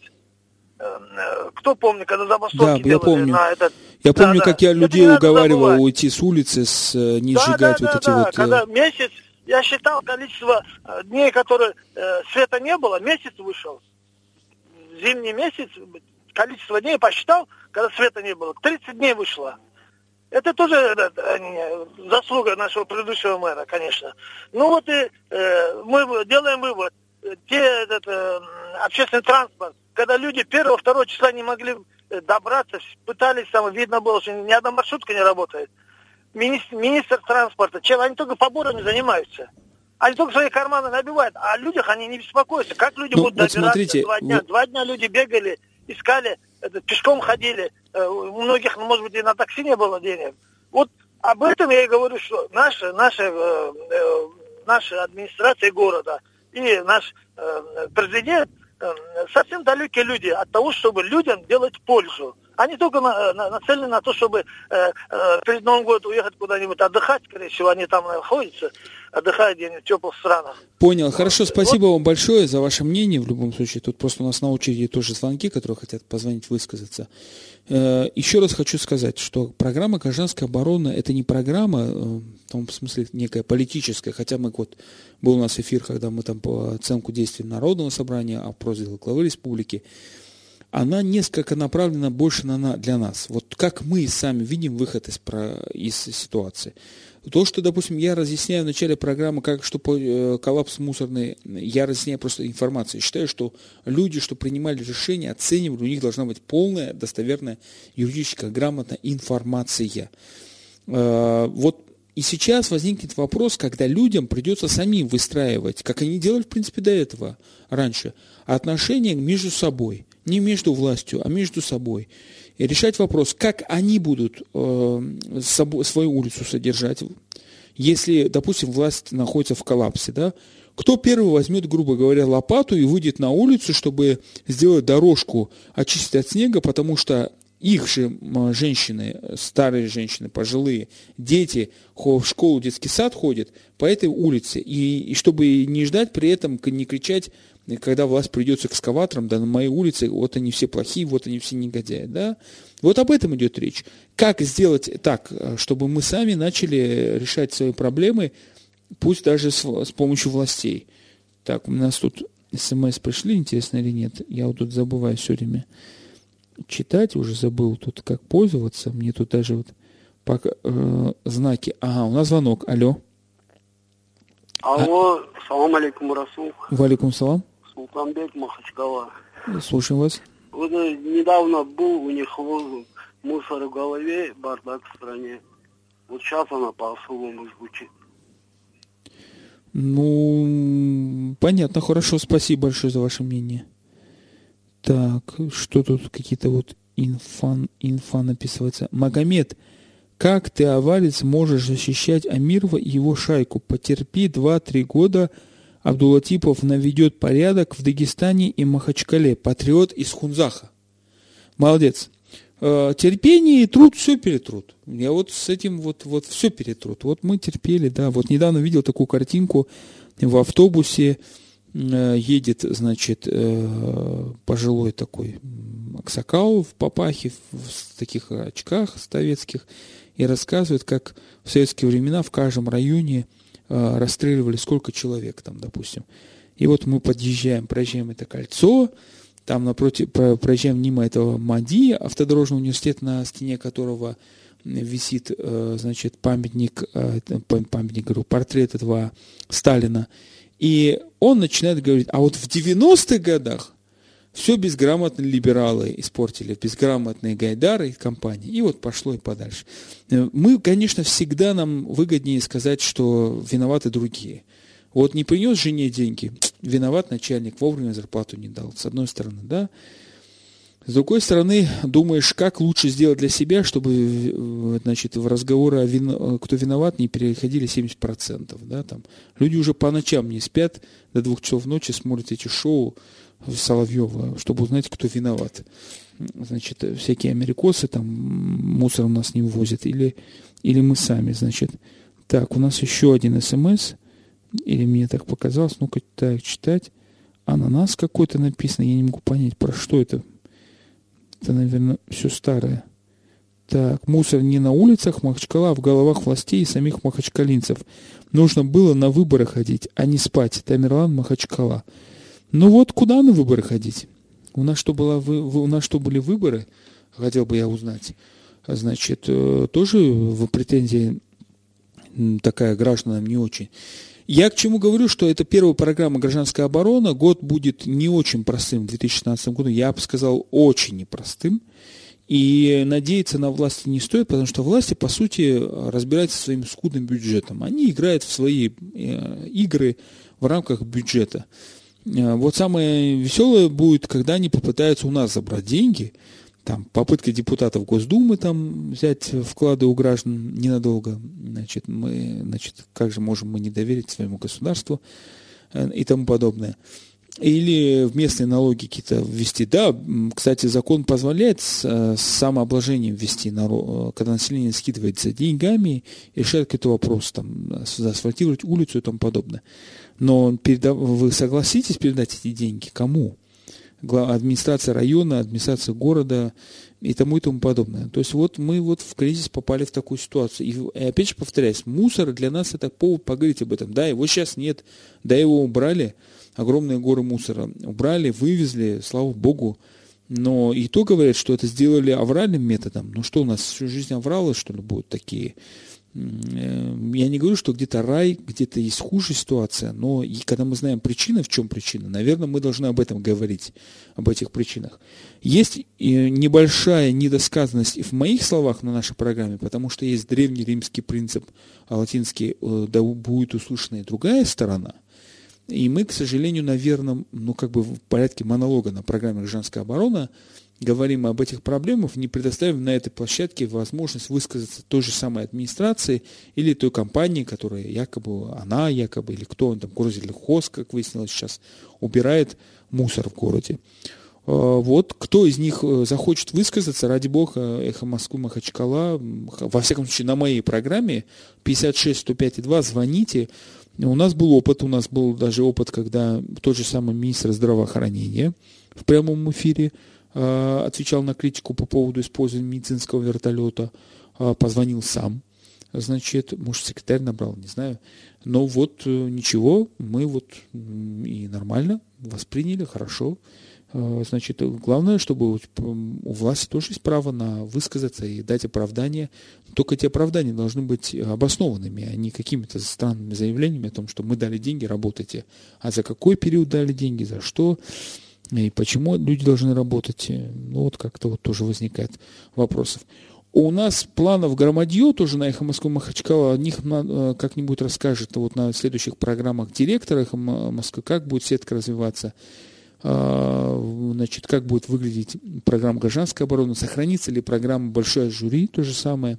Э, э, кто помнит, когда забастовки да, я помню. на этот... Я да, помню, да. как я людей уговаривал уйти с улицы, с, э, не да, сжигать да, вот да, эти да. вот... Когда месяц, я считал количество дней, которые э, света не было, месяц вышел. Зимний месяц, количество дней посчитал, когда света не было. 30 дней вышло. Это тоже это, заслуга нашего предыдущего мэра, конечно. Ну вот и э, мы делаем вывод. Те, этот, э, общественный транспорт, когда люди первого, второго числа не могли э, добраться, пытались, там видно было, что ни одна маршрутка не работает. Министр, министр транспорта, чем они только поборами занимаются. Они только свои карманы набивают, а о людях они не беспокоятся. Как люди ну, будут вот добираться смотрите, два дня? Вы... Два дня люди бегали, искали, это, пешком ходили. Э, у многих, ну, может быть, и на такси не было денег. Вот об этом я и говорю, что наша, наша, э, э, наша администрация города и наш э, президент совсем далекие люди от того, чтобы людям делать пользу. Они только на, на, нацелены на то, чтобы э, э, перед Новым годом уехать куда-нибудь отдыхать, скорее всего, они там находятся, отдыхают где-нибудь в теплых странах. Понял. Хорошо, спасибо вот. вам большое за ваше мнение в любом случае. Тут просто у нас на очереди тоже звонки, которые хотят позвонить, высказаться. Э, еще раз хочу сказать, что программа «Гражданская оборона» – это не программа, э, в том смысле некая политическая, хотя мы вот, был у нас эфир, когда мы там по оценку действий Народного собрания, а главы республики, она несколько направлена больше на, для нас. Вот как мы сами видим выход из, про, из ситуации. То, что, допустим, я разъясняю в начале программы, как что э, коллапс мусорный, я разъясняю просто информацию. считаю, что люди, что принимали решения, оценивали, у них должна быть полная, достоверная, юридическая, грамотная информация. Э, вот и сейчас возникнет вопрос, когда людям придется самим выстраивать, как они делали, в принципе, до этого, раньше, отношения между собой не между властью, а между собой. И решать вопрос, как они будут э, свою улицу содержать, если, допустим, власть находится в коллапсе, да, кто первый возьмет, грубо говоря, лопату и выйдет на улицу, чтобы сделать дорожку, очистить от снега, потому что их же женщины, старые женщины, пожилые, дети в школу, детский сад ходят по этой улице. И, и чтобы не ждать при этом, не кричать и когда власть придет с экскаватором, да, на моей улице, вот они все плохие, вот они все негодяи, да. Вот об этом идет речь. Как сделать так, чтобы мы сами начали решать свои проблемы, пусть даже с, с помощью властей. Так, у нас тут смс пришли, интересно или нет. Я вот тут забываю все время читать, уже забыл тут как пользоваться. Мне тут даже вот пока, э, знаки. Ага, у нас звонок. Алло. Алло, а... салам алейкум, Расул. Валикум салам. Султанбек Махачкала. Слушаем вас. Вот э, недавно был у них мусор в голове, бардак в стране. Вот сейчас она по-особому звучит. Ну, понятно, хорошо, спасибо большое за ваше мнение. Так, что тут какие-то вот инфа, инфа написывается. Магомед, как ты, авалец, можешь защищать Амирова и его шайку? Потерпи 2-3 года, Абдулатипов наведет порядок в Дагестане и Махачкале. Патриот из Хунзаха. Молодец. Э, терпение и труд все перетрут. Я вот с этим вот, вот все перетрут. Вот мы терпели, да. Вот недавно видел такую картинку в автобусе. Э, едет, значит, э, пожилой такой Аксакал в папахе, в таких очках советских, и рассказывает, как в советские времена в каждом районе – расстреливали сколько человек там, допустим. И вот мы подъезжаем, проезжаем это кольцо, там напротив, проезжаем мимо этого МАДИ, автодорожный университет, на стене которого висит, э, значит, памятник, э, памятник, говорю, портрет этого Сталина. И он начинает говорить, а вот в 90-х годах все безграмотные либералы испортили, безграмотные гайдары и компании. И вот пошло и подальше. Э, мы, конечно, всегда нам выгоднее сказать, что виноваты другие. Вот не принес жене деньги, [tsk] виноват начальник, вовремя зарплату не дал, с одной стороны, да. С другой стороны, думаешь, как лучше сделать для себя, чтобы, э, значит, в разговоры о вин... Э, кто виноват не переходили 70%, да, там. Люди уже по ночам не спят, до двух часов ночи смотрят эти шоу Соловьева, чтобы узнать, кто виноват. Значит, всякие америкосы там мусор у нас не вывозят, или, или мы сами, значит. Так, у нас еще один смс, или мне так показалось, ну-ка, так, читать. Ананас какой-то написано, я не могу понять, про что это. Это, наверное, все старое. Так, мусор не на улицах Махачкала, а в головах властей и самих махачкалинцев. Нужно было на выборы ходить, а не спать. Тамерлан Махачкала. Ну вот, куда на выборы ходить? У нас что, было, у нас что были выборы? Хотел бы я узнать. Значит, э, тоже в претензии такая гражданам не очень. Я к чему говорю, что это первая программа «Гражданская оборона». Год будет не очень простым в 2016 году. Я бы сказал, очень непростым. И надеяться на власти не стоит, потому что власти, по сути, разбираются своим скудным бюджетом. Они играют в свои э, игры в рамках бюджета. Э, вот самое веселое будет, когда они попытаются у нас забрать деньги – там попытка депутатов Госдумы там взять вклады у граждан ненадолго, значит, мы, значит, как же можем мы не доверить своему государству э, и тому подобное. Или в местные налоги какие-то ввести. Да, кстати, закон позволяет с, э, с самообложением ввести, когда население скидывается деньгами решает какой-то вопрос, там, заасфальтировать улицу и тому подобное. Но переда... вы согласитесь передать эти деньги кому? администрация района, администрация города и тому и тому подобное. То есть вот мы вот в кризис попали в такую ситуацию. И, и опять же повторяюсь, мусор для нас это повод поговорить об этом. Да, его сейчас нет, да, его убрали, огромные горы мусора убрали, вывезли, слава богу. Но и то говорят, что это сделали авральным методом. Ну что у нас всю жизнь авралы, что ли, будут такие? Эм, я не говорю, что где-то рай, где-то есть хуже ситуация, но и когда мы знаем причины, в чем причина, наверное, мы должны об этом говорить, об этих причинах. Есть небольшая недосказанность в моих словах на нашей программе, потому что есть древний римский принцип, а латинский э, «да будет услышана и другая сторона», и мы, к сожалению, наверное, ну как бы в порядке монолога на программе «Гражданская оборона» говорим об этих проблемах, не предоставим на этой площадке возможность высказаться той же самой администрации или той компании, которая якобы, она якобы, или кто он там, Горзель-Хоз, как выяснилось сейчас, убирает мусор в городе. А, вот кто из них э, захочет высказаться, ради бога, Эхо Москвы, Махачкала, во всяком случае на моей программе 56 105 2 звоните. У нас был опыт, у нас был даже опыт, когда тот же самый министр здравоохранения в прямом эфире отвечал на критику по поводу использования медицинского вертолета, э, позвонил сам, значит, может, секретарь набрал, не знаю. Но вот э, ничего, мы вот и нормально восприняли, хорошо. Значит, главное, чтобы у власти тоже есть право на высказаться и дать оправдание. Только эти оправдания должны быть обоснованными, а не какими-то странными заявлениями о том, что мы дали деньги, работайте. А за какой период дали деньги, за что? И почему люди должны работать? Ну, вот как-то вот тоже возникает вопросов. У нас планов громадье тоже на Эхо Москвы Махачкала, о них э, как-нибудь расскажет вот на следующих программах директор Эхо Москвы, как будет сетка развиваться, а, значит, как будет выглядеть программа гражданской обороны, сохранится ли программа большое жюри, то же самое,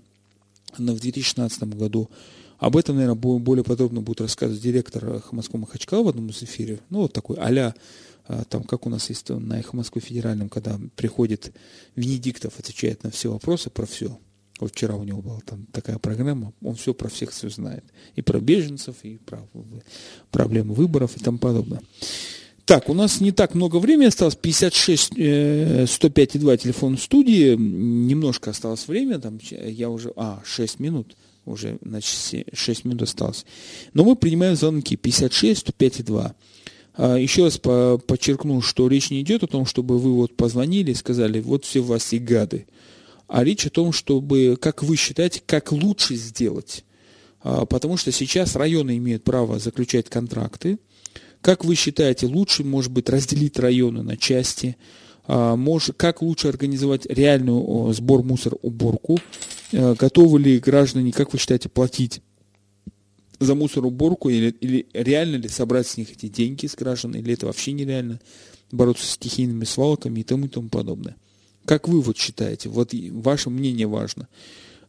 она в 2016 году. Об этом, наверное, более подробно будет рассказывать директор Эхо Москвы Махачкала в одном из эфиров. Ну, вот такой а, там, как у нас есть на Эхо Москвы федеральном, когда приходит Венедиктов, отвечает на все вопросы про все. Вот вчера у него была там такая программа, он все про всех все знает. И про беженцев, и про проблемы выборов и тому подобное. Так, у нас не так много времени осталось, 56 105 2 телефон студии, немножко осталось время, там я уже, а, 6 минут, уже, значит, 6 минут осталось. Но мы принимаем звонки 56 105 2. А, еще раз подчеркну, что речь не идет о том, чтобы вы вот позвонили и сказали, вот все власти гады, а речь о том, чтобы, как вы считаете, как лучше сделать. А, потому что сейчас районы имеют право заключать контракты. Как вы считаете, лучше, может быть, разделить районы на части? А, может, как лучше организовать реальную сбор мусор, уборку? Готовы ли граждане, как вы считаете, платить за мусороборку, или, или реально ли собрать с них эти деньги с граждан, или это вообще нереально бороться с стихийными свалками и тому и тому подобное. Как вы вот считаете? Вот ваше мнение важно.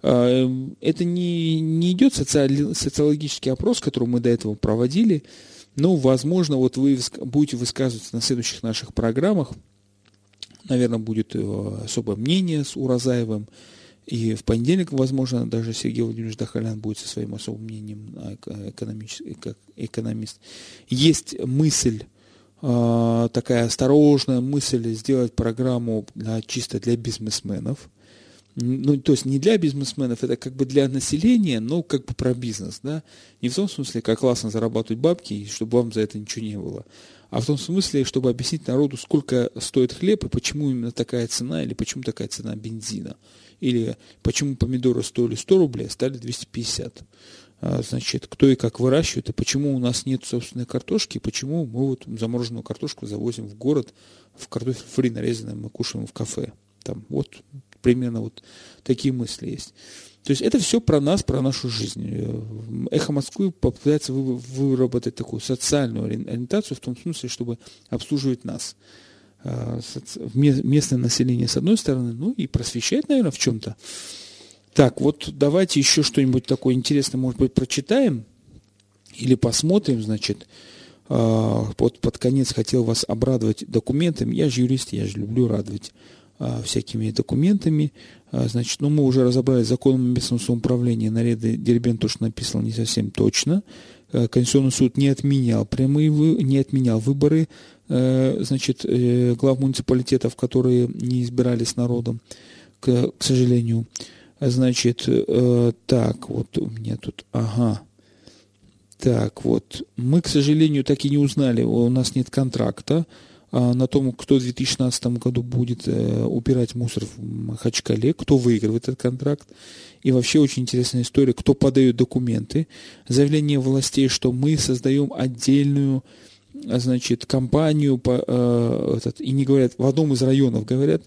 А, это не, не идет социали, социологический опрос, который мы до этого проводили, но, возможно, вот вы будете высказываться на следующих наших программах. Наверное, будет э, особое мнение с Уразаевым. И в понедельник, возможно, даже Сергей Владимирович Дахалян будет со своим особым мнением как экономист. Есть мысль, э, такая осторожная мысль сделать программу для, чисто для бизнесменов – ну, то есть не для бизнесменов, это как бы для населения, но как бы про бизнес, да. Не в том смысле, как классно зарабатывать бабки, и чтобы вам за это ничего не было, а в том смысле, чтобы объяснить народу, сколько стоит хлеб и почему именно такая цена, или почему такая цена бензина, или почему помидоры стоили 100 рублей, а стали 250. А, значит, кто и как выращивает, и почему у нас нет собственной картошки, и почему мы вот замороженную картошку завозим в город, в картофель фри нарезанный мы кушаем в кафе. Там вот примерно вот такие мысли есть. То есть это все про нас, про нашу жизнь. Э, Эхо Москвы попытается выработать такую социальную ориентацию в том смысле, чтобы обслуживать нас. Э, местное население с одной стороны, ну и просвещать, наверное, в чем-то. Так, вот давайте еще что-нибудь такое интересное, может быть, прочитаем или посмотрим, значит. Э, вот под конец хотел вас обрадовать документами. Я же юрист, я же люблю радовать всякими документами. А, значит, ну, мы уже разобрали законом о местном самоуправлении. Наряды Дербен то, что написано, не совсем точно. А, Конституционный суд не отменял прямые, не отменял выборы значит, э, глав муниципалитетов, которые не избирались народом, к, к сожалению. Значит, э, так, вот у меня тут, ага, так, вот, мы, к сожалению, так и не узнали, у нас нет контракта, а, на том, кто в 2016 году будет э, убирать мусор в Махачкале, кто выигрывает этот контракт. И вообще очень интересная история, кто подает документы. Заявление властей, что мы создаем отдельную значит, компанию, по, э, этот, и не говорят, в одном из районов говорят,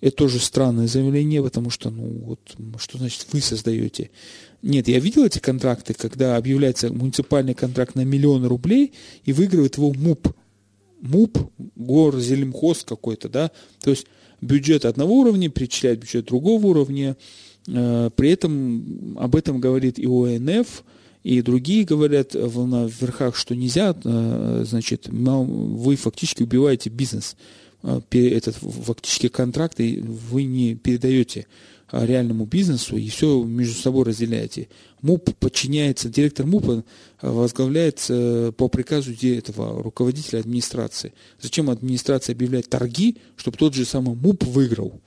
это тоже странное заявление, потому что, ну, вот, что значит вы создаете? Нет, я видел эти контракты, когда объявляется муниципальный контракт на миллион рублей и выигрывает его МУП, МУП, гор, зелемхоз какой-то, да, то есть бюджет одного уровня перечисляет бюджет другого уровня, э, при этом об этом говорит и ОНФ, и другие говорят в, верхах, что нельзя, э, значит, вы фактически убиваете бизнес, э, этот фактически контракт, и вы не передаете реальному бизнесу и все между собой разделяете. МУП подчиняется, директор МУПа возглавляется по приказу этого руководителя администрации. Зачем администрация объявляет торги, чтобы тот же самый МУП выиграл?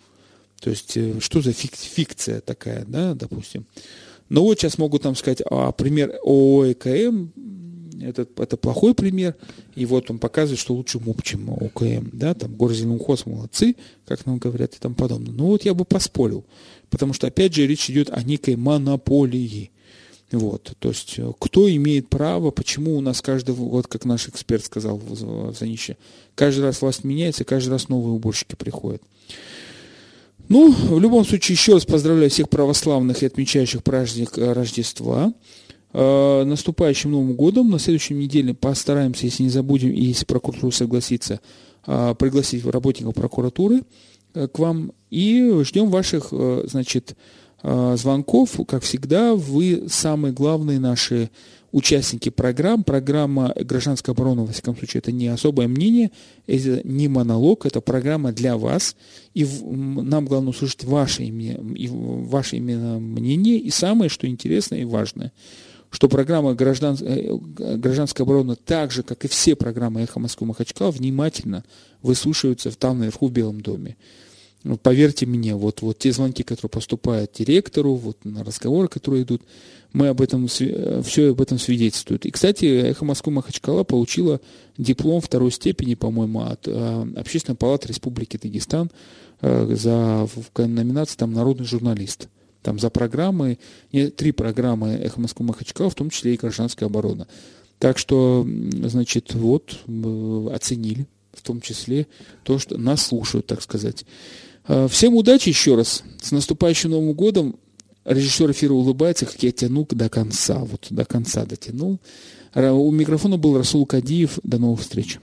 То есть, э, что за фик фикция такая, да, допустим. Но вот сейчас могут нам сказать, а пример ООО ЭКМ это, это плохой пример, и вот он показывает, что лучше МУП, чем ОКМ, да, там Горзеленхоз молодцы, как нам говорят и тому подобное. Ну вот я бы поспорил, потому что, опять же, речь идет о некой монополии. Вот, то есть, э, кто имеет право, почему у нас каждый, вот как наш эксперт сказал в Занище, каждый раз власть меняется, каждый раз новые уборщики приходят. Ну, в любом случае, еще раз поздравляю всех православных и отмечающих праздник э, Рождества. Э, наступающим Новым годом. На следующей неделе постараемся, если не забудем, и если прокуратура согласится, э, пригласить работников прокуратуры э, к вам. И ждем ваших, значит, звонков. Как всегда, вы самые главные наши участники программ. Программа «Гражданская оборона», во всяком случае, это не особое мнение, это не монолог, это программа для вас. И нам главное услышать ваше, имя, ваше именно мнение. И самое, что интересное и важное – что программа граждан, э, гражданская оборона, так же, как и все программы «Эхо Москвы Махачкала», внимательно выслушиваются там наверху в Белом доме. Ну, поверьте мне, вот, вот те звонки, которые поступают директору, вот на разговоры, которые идут, мы об этом, э, все об этом свидетельствует. И, кстати, «Эхо Москвы Махачкала» получила диплом второй степени, по-моему, от э, Общественной палаты Республики Дагестан за в номинации там «Народный журналист» там за программы, три программы «Эхо Москвы Махачкала», в том числе и «Гражданская оборона». Так что, значит, вот, оценили, в том числе то, что нас слушают, так сказать. А, всем удачи еще раз. С наступающим Новым годом. Режиссер эфира улыбается, как я тяну до конца. Вот до конца дотянул. У микрофона был Расул Кадиев. До новых встреч.